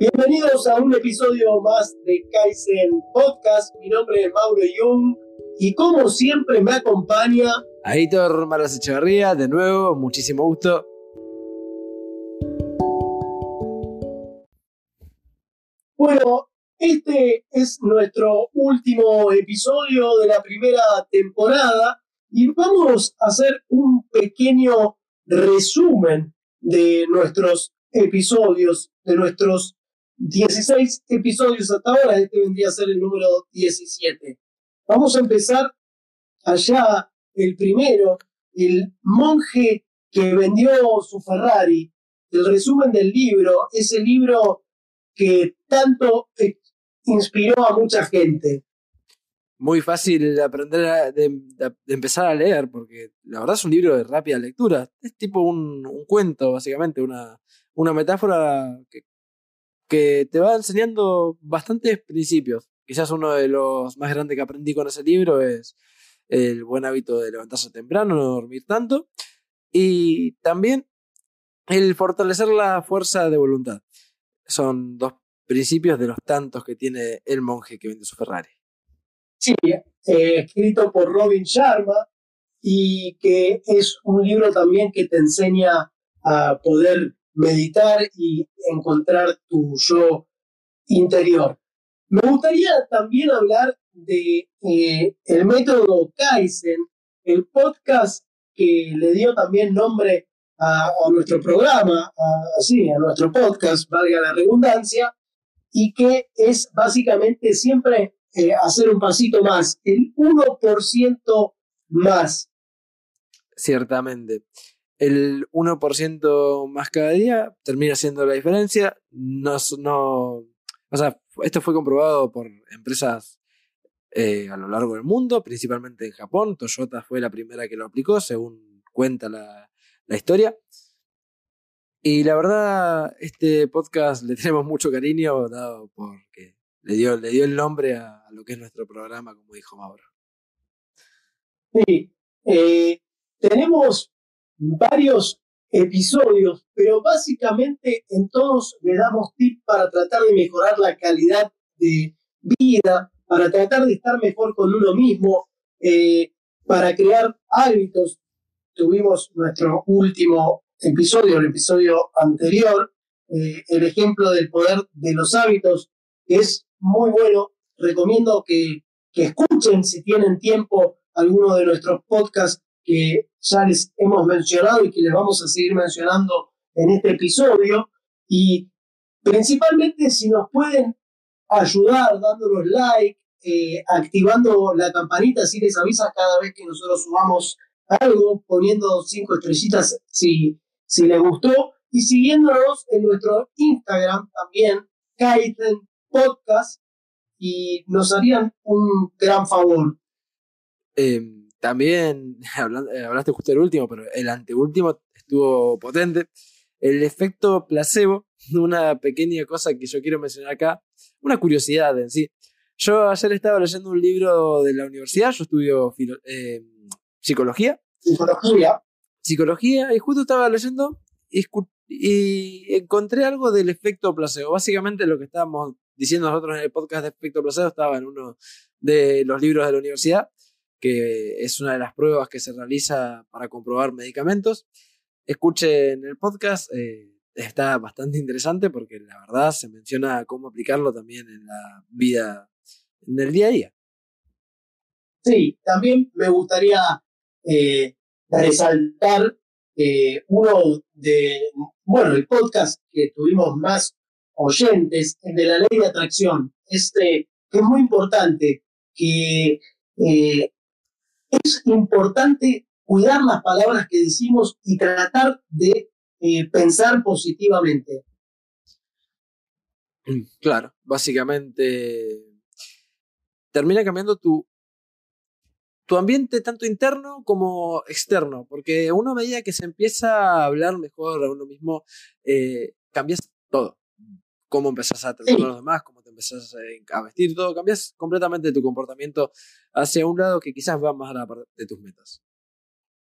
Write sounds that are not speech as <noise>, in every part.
Bienvenidos a un episodio más de Kaizen Podcast. Mi nombre es Mauro Jung y como siempre me acompaña Aitor Maras Echeverría, de nuevo, muchísimo gusto. Bueno, este es nuestro último episodio de la primera temporada y vamos a hacer un pequeño resumen de nuestros episodios, de nuestros 16 episodios hasta ahora. Este vendría a ser el número 17. Vamos a empezar allá, el primero, el monje que vendió su Ferrari, el resumen del libro, ese libro que tanto inspiró a mucha gente. Muy fácil de aprender, de, empezar a leer, porque la verdad es un libro de rápida lectura. Es tipo un, cuento, básicamente, una, una metáfora que, que te va enseñando bastantes principios. Quizás uno de los más grandes que aprendí con ese libro es el buen hábito de levantarse temprano, no dormir tanto, y también el fortalecer la fuerza de voluntad. Son dos principios de los tantos que tiene el monje que vende su Ferrari. Sí, eh, escrito por Robin Sharma y que es un libro también que te enseña a poder meditar y encontrar tu yo interior. Me gustaría también hablar de eh, el método Kaizen, el podcast que le dio también nombre a, nuestro programa, a, a nuestro podcast, valga la redundancia, y que es básicamente siempre eh, hacer un pasito más, el 1% más. Ciertamente. El 1% más cada día termina siendo la diferencia. No, no, o sea, esto fue comprobado por empresas eh, a lo largo del mundo, principalmente en Japón. Toyota fue la primera que lo aplicó, según cuenta la, la historia. Y la verdad, este podcast le tenemos mucho cariño, dado porque le dio, le dio el nombre a, lo que es nuestro programa, como dijo Mauro. Sí, eh, tenemos varios episodios, pero básicamente en todos le damos tips para tratar de mejorar la calidad de vida, para tratar de estar mejor con uno mismo, eh, para crear hábitos. Tuvimos nuestro último episodio, el episodio anterior, eh, el ejemplo del poder de los hábitos, que es muy bueno. Recomiendo que, que escuchen si tienen tiempo alguno de nuestros podcasts que ya les hemos mencionado y que les vamos a seguir mencionando en este episodio. Y principalmente si nos pueden ayudar dándonos like, eh, activando la campanita, si les avisa cada vez que nosotros subamos algo, poniendo cinco estrellitas si si les gustó y siguiéndonos en nuestro Instagram también, Kaiten Podcast, y nos harían un gran favor. Em, también, <laughs> eh, hablaste justo del último, pero el anteúltimo estuvo potente. El efecto placebo, <laughs> una pequeña cosa que yo quiero mencionar acá, una curiosidad en sí. Yo ayer estaba leyendo un libro de la universidad, yo estudio em, psicología. Psicología psicología y justo estaba leyendo y, encontré algo del efecto placebo. Básicamente lo que estábamos diciendo nosotros en el podcast de efecto placebo estaba en uno de los libros de la universidad, que es una de las pruebas que se realiza para comprobar medicamentos. Escuchen el podcast, eh, está bastante interesante porque la verdad se menciona cómo aplicarlo también en la vida, en el día a día. Sí, también me gustaría eh, resaltar eh, uno de, bueno, el podcast que tuvimos más oyentes, el de la ley de atracción, este, es muy importante, que es importante cuidar las palabras que decimos y tratar de eh, pensar positivamente. Claro, básicamente termina cambiando tu tu ambiente tanto interno como externo, porque uno a medida que se empieza a hablar mejor a uno mismo, eh, cambias todo. Cómo empezás a tratar a los demás, cómo te empezás a vestir, todo, cambias completamente tu comportamiento hacia un lado que quizás va más a la parte de tus metas.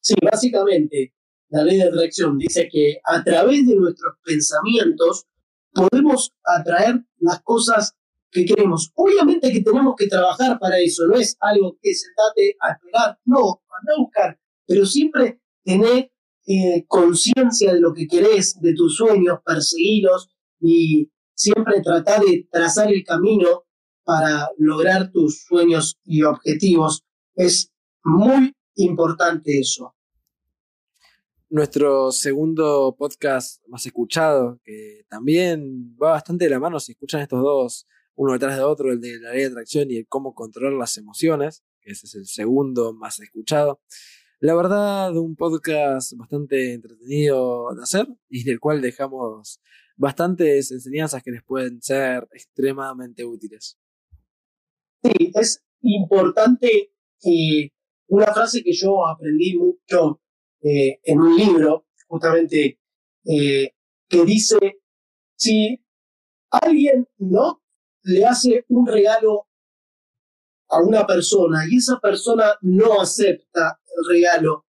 Sí, básicamente la ley de atracción dice que a través de nuestros pensamientos podemos atraer las cosas que queremos. Obviamente que tenemos que trabajar para eso, no es algo que sentate a esperar, no, anda a buscar, pero siempre tener eh, conciencia de lo que querés, de tus sueños, perseguirlos y siempre tratar de trazar el camino para lograr tus sueños y objetivos. Es muy importante eso. Nuestro segundo podcast más escuchado, que también va bastante de la mano si escuchan estos dos uno detrás de otro, el de la ley de atracción y el cómo controlar las emociones, que ese es el segundo más escuchado. La verdad, un podcast bastante entretenido de hacer y del cual dejamos bastantes enseñanzas que les pueden ser extremadamente útiles. Sí, es importante eh, una frase que yo aprendí mucho eh, en un libro, justamente, eh, que dice, si alguien no le hace un regalo a una persona y esa persona no acepta el regalo,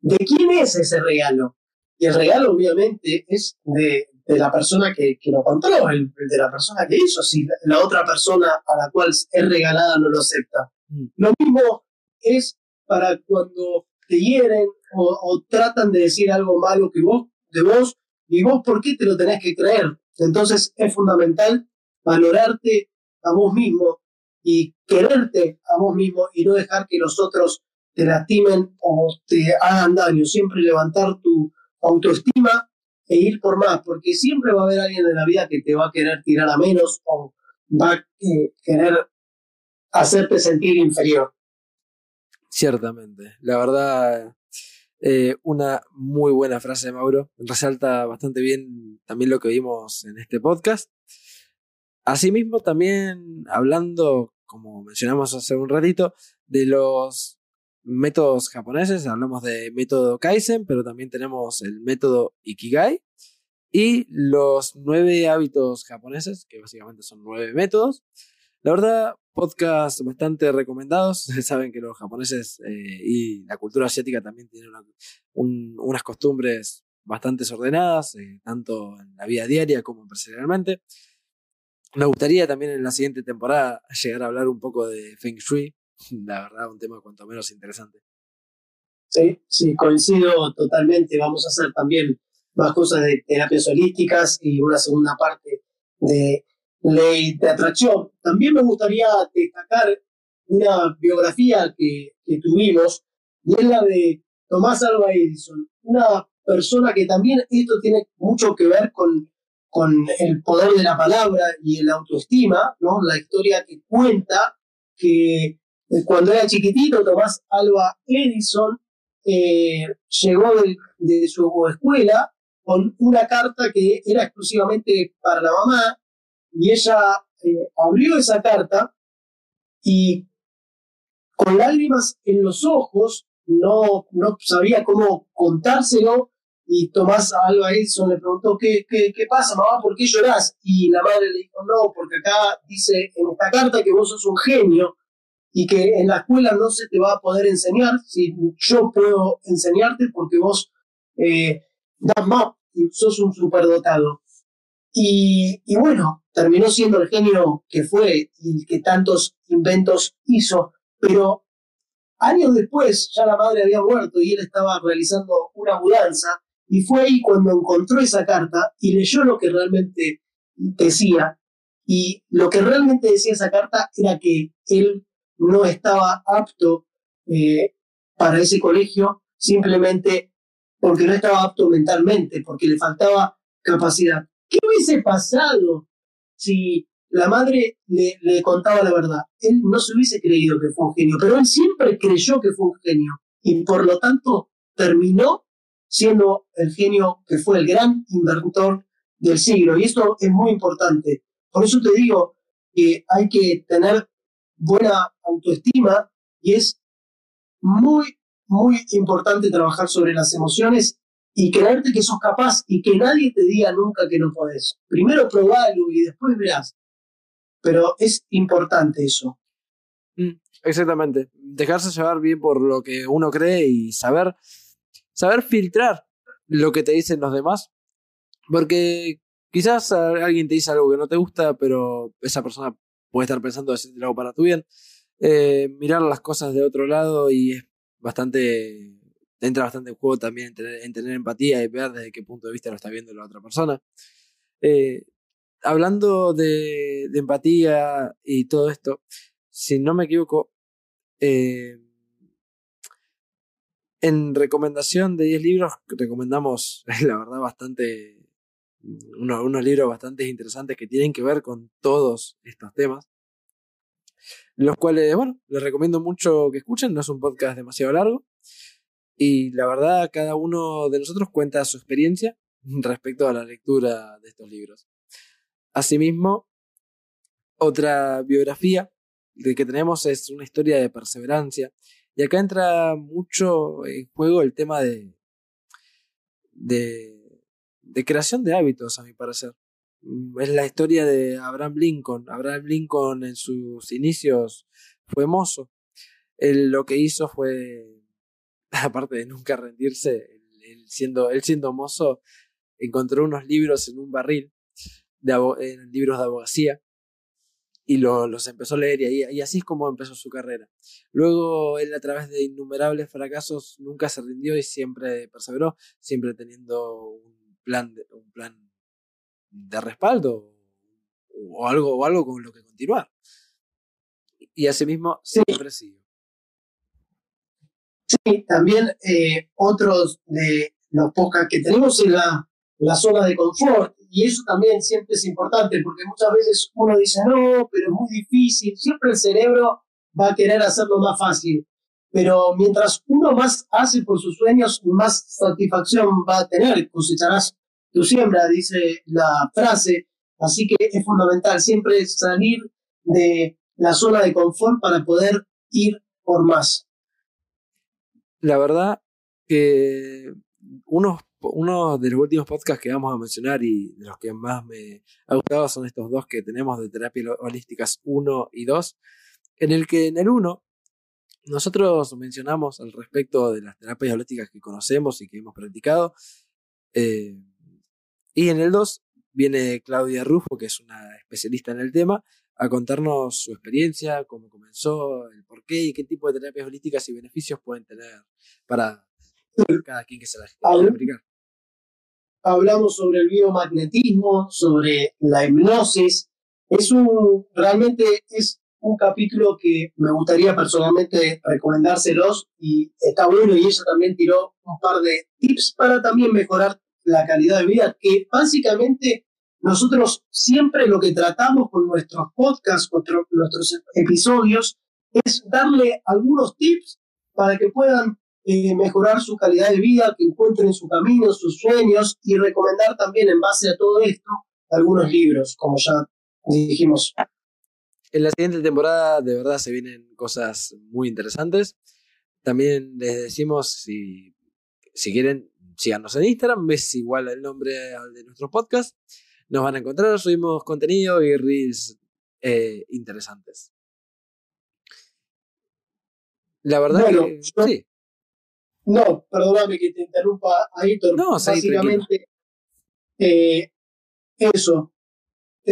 ¿de quién es ese regalo? Y el regalo obviamente es de, la persona que, lo compró, el, de la persona que hizo, si la, otra persona a la cual es regalada no lo acepta. Mm. Lo mismo es para cuando te hieren o, o, tratan de decir algo malo que vos, de vos, y vos por qué te lo tenés que creer. Entonces es fundamental valorarte a vos mismo y quererte a vos mismo y no dejar que los otros te lastimen o te hagan daño. Siempre levantar tu autoestima e ir por más, porque siempre va a haber alguien en la vida que te va a querer tirar a menos o va a eh, querer hacerte sentir inferior. Ciertamente, la verdad, eh, una muy buena frase de Mauro, resalta bastante bien también lo que vimos en este podcast. Asimismo, también hablando, como mencionamos hace un ratito, de los métodos japoneses, hablamos de método Kaizen, pero también tenemos el método Ikigai y los nueve hábitos japoneses, que básicamente son nueve métodos. La verdad, podcast bastante recomendados. <laughs> Saben que los japoneses eh, y la cultura asiática también tienen unas costumbres bastante ordenadas, eh, tanto en la vida diaria como empresarialmente. Me gustaría también en la siguiente temporada llegar a hablar un poco de Feng Shui. <laughs> La verdad, un tema cuanto menos interesante. Sí, sí, coincido totalmente. Vamos a hacer también más cosas de terapias holísticas y una segunda parte de ley de atracción. También me gustaría destacar una biografía que, que tuvimos, y es la de Tomás Alva Edison, una persona que también esto tiene mucho que ver con con el poder de la palabra y el autoestima, ¿no? La historia que cuenta que cuando era chiquitito, Tomás Alba Edison eh, llegó de, su escuela con una carta que era exclusivamente para la mamá y ella eh, abrió esa carta y con lágrimas en los ojos, no, no sabía cómo contárselo y Tomás Alba Edison le preguntó, ¿qué, qué, qué pasa, mamá? ¿Por qué llorás? Y la madre le dijo, no, porque acá dice en esta carta que vos sos un genio y que en la escuela no se te va a poder enseñar, si yo puedo enseñarte porque vos eh, das más y sos un superdotado. Y, y bueno, terminó siendo el genio que fue y el que tantos inventos hizo, pero años después ya la madre había muerto y él estaba realizando una mudanza y fue ahí cuando encontró esa carta y leyó lo que realmente decía. Y lo que realmente decía esa carta era que él no estaba apto eh, para ese colegio simplemente porque no estaba apto mentalmente, porque le faltaba capacidad. ¿Qué hubiese pasado si la madre le, le, contaba la verdad? Él no se hubiese creído que fue un genio, pero él siempre creyó que fue un genio y por lo tanto terminó siendo el genio que fue el gran inventor del siglo. Y esto es muy importante. Por eso te digo que hay que tener buena autoestima y es muy, muy importante trabajar sobre las emociones y creerte que sos capaz y que nadie te diga nunca que no podés. Primero probalo y después verás. Pero es importante eso. Mm, exactamente. Dejarse llevar bien por lo que uno cree y saber saber filtrar lo que te dicen los demás. Porque quizás alguien te dice algo que no te gusta, pero esa persona puede estar pensando decirte algo para tu bien. Eh, mirar las cosas de otro lado y es bastante, entra bastante en juego también en tener, empatía y ver desde qué punto de vista lo está viendo la otra persona. Eh, hablando de, empatía y todo esto, si no me equivoco, eh, en recomendación de 10 libros, recomendamos, <laughs> la verdad, bastante, unos, libros bastante interesantes que tienen que ver con todos estos temas. Los cuales, bueno, les recomiendo mucho que escuchen, no es un podcast demasiado largo. Y la verdad, cada uno de nosotros cuenta su experiencia <laughs> respecto a la lectura de estos libros. Asimismo, otra biografía que tenemos es una historia de perseverancia. Y acá entra mucho en juego el tema de, de, de creación de hábitos, a mi parecer. Mm, es la historia de Abraham Lincoln. Abraham Lincoln en sus inicios fue mozo. Él lo que hizo fue, <laughs> aparte de nunca rendirse, él siendo, él siendo mozo, encontró unos libros en un barril, de, libros de abogacía, y los empezó a leer y, y, así es como empezó su carrera. Luego él a través de innumerables fracasos nunca se rindió y siempre perseveró, siempre teniendo un plan, un plan de respaldo o algo, o algo con lo que continuar. Y asimismo siempre sí. Sí, también eh, otros de los pocas que tenemos en la, la zona de confort, y eso también siempre es importante, porque muchas veces uno dice, no, pero es muy difícil, siempre el cerebro va a querer hacerlo más fácil, pero mientras uno más hace por sus sueños, más satisfacción va a tener, cosecharás tu siembra, dice la frase. Así que es fundamental siempre salir de la zona de confort para poder ir por más. La verdad que uno, uno de los últimos podcasts que vamos a mencionar y de los que más me ha gustado son estos dos que tenemos de terapias holísticas 1 y 2, en el que en el 1 nosotros mencionamos al respecto de las terapias holísticas que conocemos y que hemos practicado. Eh, y en el 2 viene Claudia Rufo, que es una especialista en el tema, a contarnos su experiencia, cómo comenzó, el por qué y qué tipo de terapias holísticas y beneficios pueden tener para cada quien que se las quiera aplicar. Hablamos sobre el biomagnetismo, sobre la hipnosis. Es un, realmente es un capítulo que me gustaría personalmente recomendárselos y está bueno y ella también tiró un par de tips para también mejorar la calidad de vida, que básicamente nosotros siempre lo que tratamos con nuestros podcasts, con nuestros episodios, es darle algunos tips para que puedan eh, mejorar su calidad de vida, que encuentren su camino, sus sueños y recomendar también en base a todo esto algunos libros, como ya dijimos. En la siguiente temporada de verdad se vienen cosas muy interesantes. También les decimos si, si quieren síganos en Instagram, es igual el nombre al de nuestro podcast. Nos van a encontrar, subimos contenido y reels eh, interesantes. La verdad que sí. No, perdóname que te interrumpa pero no, básicamente eh, eso.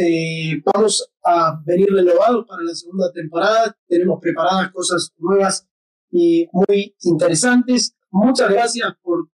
Eh, vamos a venir renovados para la segunda temporada. Tenemos preparadas cosas nuevas y muy interesantes. Muchas gracias por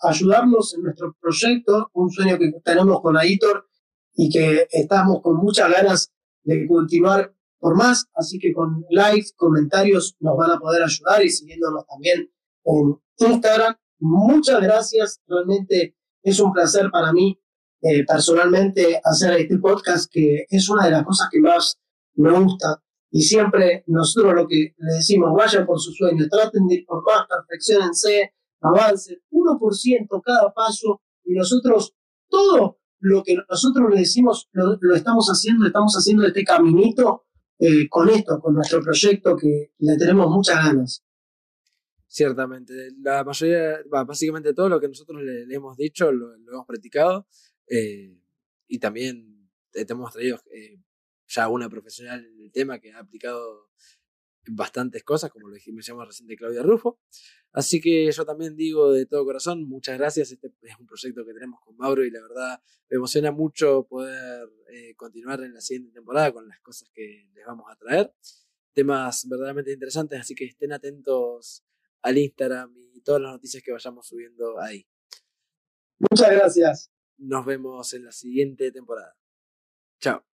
ayudarnos en nuestro proyecto, un sueño que tenemos con Aitor y que estamos con muchas ganas de continuar por más, así que con likes, comentarios nos van a poder ayudar y siguiéndonos también en Instagram. Muchas gracias, realmente es un placer para mí eh, personalmente hacer este podcast, que es una de las cosas que más me gusta. Y siempre nosotros lo que le decimos, vayan por sus sueños, traten de ir por más, perfeccionense, avance, 1% cada paso, y nosotros todo lo que nosotros le decimos lo, estamos haciendo, estamos haciendo este caminito eh, con esto, con nuestro proyecto que le tenemos muchas ganas. Ciertamente, la mayoría, básicamente todo lo que nosotros le, hemos dicho lo, hemos practicado eh, y también hemos traído eh, ya una profesional en el tema que ha aplicado bastantes cosas, como lo dijimos recién Claudia Rufo. Así que yo también digo de todo corazón, muchas gracias. Este es un proyecto que tenemos con Mauro y la verdad me emociona mucho poder eh, continuar en la siguiente temporada con las cosas que les vamos a traer. Temas verdaderamente interesantes, así que estén atentos al Instagram y todas las noticias que vayamos subiendo ahí. Muchas gracias. Nos vemos en la siguiente temporada. Chao.